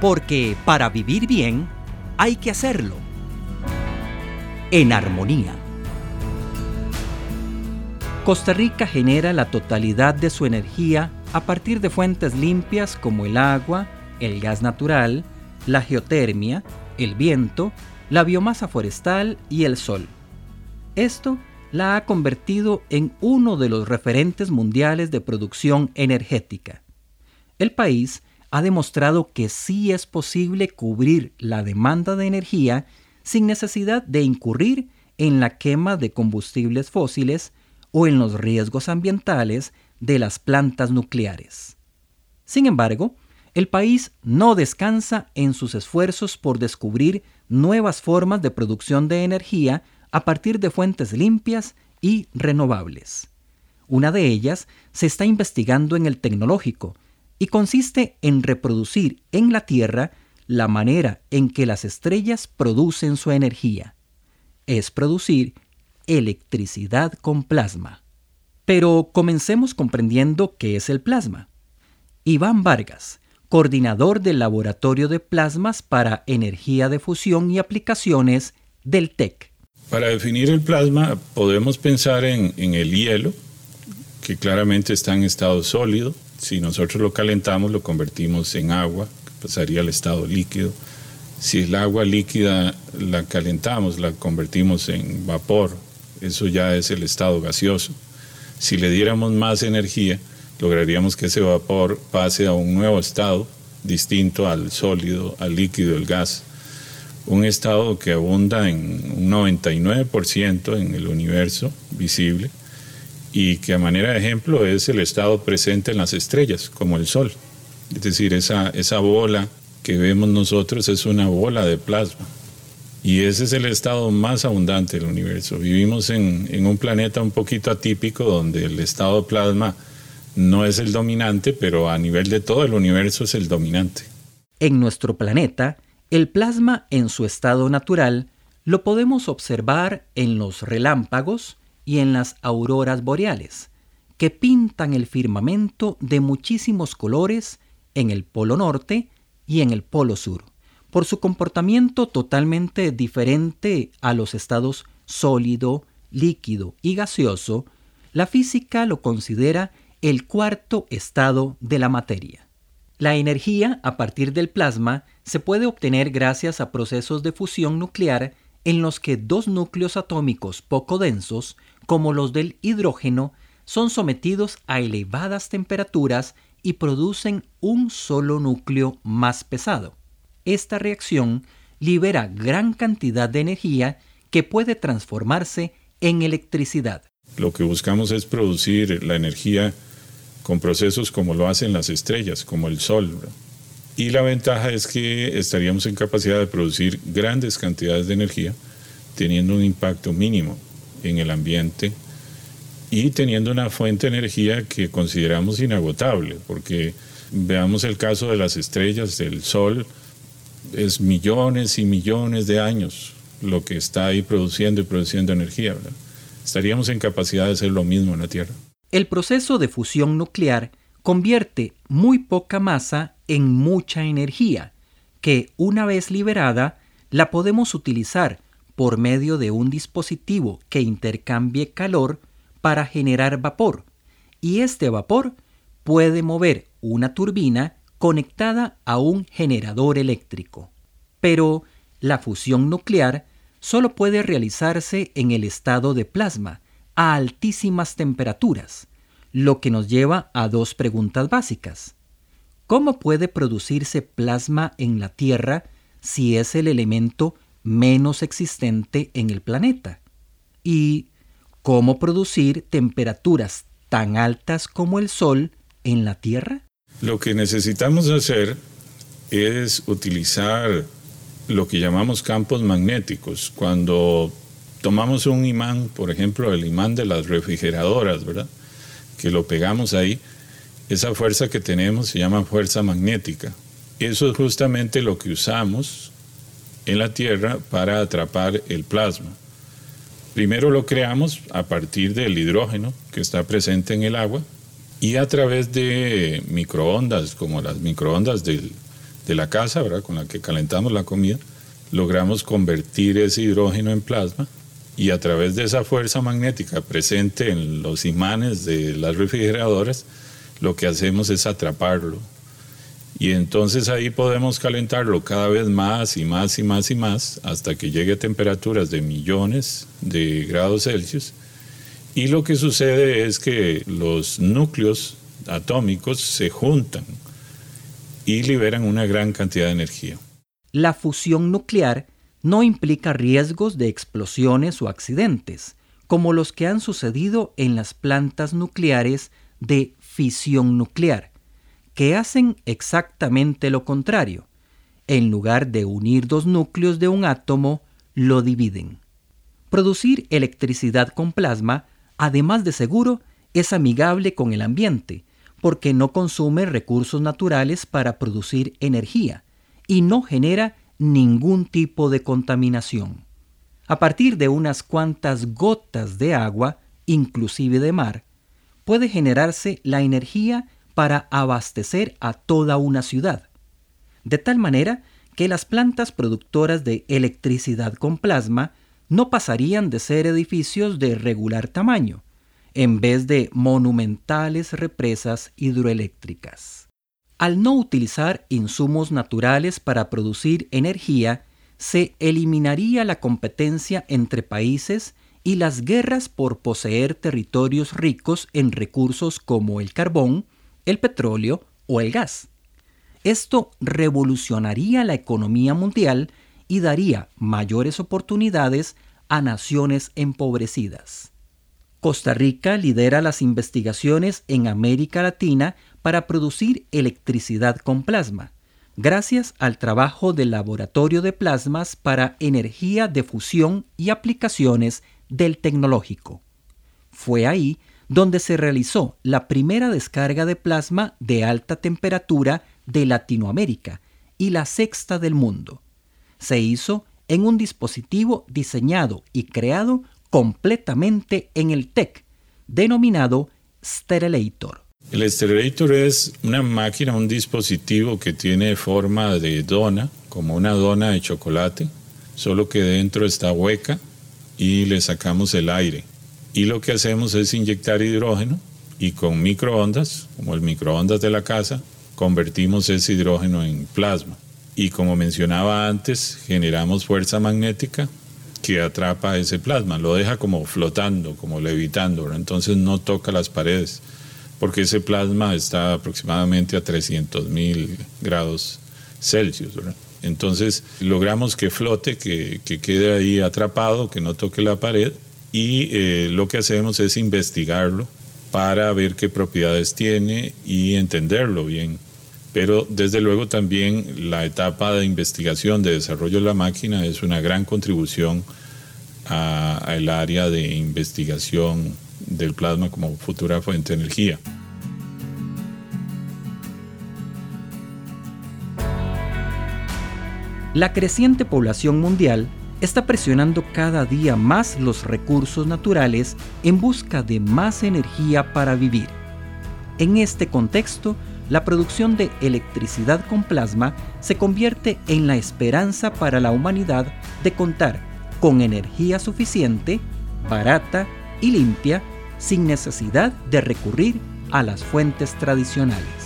porque para vivir bien hay que hacerlo en armonía. Costa Rica genera la totalidad de su energía a partir de fuentes limpias como el agua, el gas natural, la geotermia, el viento, la biomasa forestal y el sol. Esto la ha convertido en uno de los referentes mundiales de producción energética. El país ha demostrado que sí es posible cubrir la demanda de energía sin necesidad de incurrir en la quema de combustibles fósiles o en los riesgos ambientales de las plantas nucleares. Sin embargo, el país no descansa en sus esfuerzos por descubrir nuevas formas de producción de energía a partir de fuentes limpias y renovables. Una de ellas se está investigando en el tecnológico y consiste en reproducir en la Tierra la manera en que las estrellas producen su energía. Es producir electricidad con plasma. Pero comencemos comprendiendo qué es el plasma. Iván Vargas, coordinador del Laboratorio de Plasmas para Energía de Fusión y Aplicaciones del TEC. Para definir el plasma podemos pensar en, el hielo, que claramente está en estado sólido. Si nosotros lo calentamos, lo convertimos en agua, pasaría al estado líquido. Si el agua líquida la calentamos, la convertimos en vapor, eso ya es el estado gaseoso. Si le diéramos más energía, lograríamos que ese vapor pase a un nuevo estado distinto al sólido, al líquido, el gas un estado que abunda en un 99% en el universo visible y que a manera de ejemplo es el estado presente en las estrellas, como el Sol. Es decir, esa, esa bola que vemos nosotros es una bola de plasma. Y ese es el estado más abundante del universo. Vivimos en, en un planeta un poquito atípico donde el estado plasma no es el dominante, pero a nivel de todo el universo es el dominante. En nuestro planeta, el plasma en su estado natural lo podemos observar en los relámpagos y en las auroras boreales, que pintan el firmamento de muchísimos colores en el polo norte y en el polo sur, por su comportamiento totalmente diferente a los estados sólido, líquido y gaseoso, la física lo considera el cuarto estado de la materia. La energía a partir del plasma se puede obtener gracias a procesos de fusión nuclear en los que dos núcleos atómicos poco densos, como los del hidrógeno, son sometidos a elevadas temperaturas y producen un solo núcleo más pesado. Esta reacción libera gran cantidad de energía que puede transformarse en electricidad. Lo que buscamos es producir la energía con procesos como lo hacen las estrellas, como el Sol. Y la ventaja es que estaríamos en capacidad de producir grandes cantidades de energía teniendo un impacto mínimo en el ambiente y teniendo una fuente de energía que consideramos inagotable, porque veamos el caso de las estrellas, del Sol, es millones y millones de años lo que está ahí produciendo y produciendo energía. Estaríamos en capacidad de hacer lo mismo en la Tierra. El proceso de fusión nuclear convierte muy poca masa en mucha energía, que una vez liberada la podemos utilizar por medio de un dispositivo que intercambie calor para generar vapor, y este vapor puede mover una turbina conectada a un generador eléctrico. Pero la fusión nuclear solo puede realizarse en el estado de plasma, a altísimas temperaturas, lo que nos lleva a dos preguntas básicas. ¿Cómo puede producirse plasma en la Tierra si es el elemento menos existente en el planeta? ¿Y cómo producir temperaturas tan altas como el Sol en la Tierra? Lo que necesitamos hacer es utilizar lo que llamamos campos magnéticos. Cuando tomamos un imán, por ejemplo, el imán de las refrigeradoras, ¿verdad? Que lo pegamos ahí, esa fuerza que tenemos se llama fuerza magnética. Eso es justamente lo que usamos en la Tierra para atrapar el plasma. Primero lo creamos a partir del hidrógeno que está presente en el agua y a través de microondas, como las microondas de la casa, ¿verdad? con la que calentamos la comida, logramos convertir ese hidrógeno en plasma y a través de esa fuerza magnética presente en los imanes de las refrigeradoras, lo que hacemos es atraparlo. Y entonces ahí podemos calentarlo cada vez más y más y más y más hasta que llegue a temperaturas de millones de grados Celsius. Y lo que sucede es que los núcleos atómicos se juntan y liberan una gran cantidad de energía. La fusión nuclear no implica riesgos de explosiones o accidentes, como los que han sucedido en las plantas nucleares de fisión nuclear, que hacen exactamente lo contrario. En lugar de unir dos núcleos de un átomo, lo dividen. Producir electricidad con plasma, además de seguro, es amigable con el ambiente, porque no consume recursos naturales para producir energía y no genera ningún tipo de contaminación. A partir de unas cuantas gotas de agua, inclusive de mar, puede generarse la energía para abastecer a toda una ciudad. De tal manera que las plantas productoras de electricidad con plasma no pasarían de ser edificios de regular tamaño, en vez de monumentales represas hidroeléctricas. Al no utilizar insumos naturales para producir energía, se eliminaría la competencia entre países y las guerras por poseer territorios ricos en recursos como el carbón, el petróleo o el gas. Esto revolucionaría la economía mundial y daría mayores oportunidades a naciones empobrecidas. Costa Rica lidera las investigaciones en América Latina para producir electricidad con plasma, gracias al trabajo del Laboratorio de Plasmas para Energía de Fusión y Aplicaciones del Tecnológico. Fue ahí donde se realizó la primera descarga de plasma de alta temperatura de Latinoamérica y la sexta del mundo. Se hizo en un dispositivo diseñado y creado completamente en el TEC, denominado Sterelator. El Sterelator es una máquina, un dispositivo que tiene forma de dona, como una dona de chocolate, solo que dentro está hueca y le sacamos el aire. Y lo que hacemos es inyectar hidrógeno y con microondas, como el microondas de la casa, convertimos ese hidrógeno en plasma. Y como mencionaba antes, generamos fuerza magnética que atrapa ese plasma, lo deja como flotando, como levitando, entonces no toca las paredes, porque ese plasma está aproximadamente a 300 mil grados Celsius. Entonces logramos que flote, que, quede ahí atrapado, que no toque la pared y eh, lo que hacemos es investigarlo para ver qué propiedades tiene y entenderlo bien. Pero desde luego también la etapa de investigación, de desarrollo de la máquina es una gran contribución al área de investigación del plasma como futura fuente de energía. La creciente población mundial está presionando cada día más los recursos naturales en busca de más energía para vivir. En este contexto, la producción de electricidad con plasma se convierte en la esperanza para la humanidad de contar con energía suficiente, barata y limpia sin necesidad de recurrir a las fuentes tradicionales.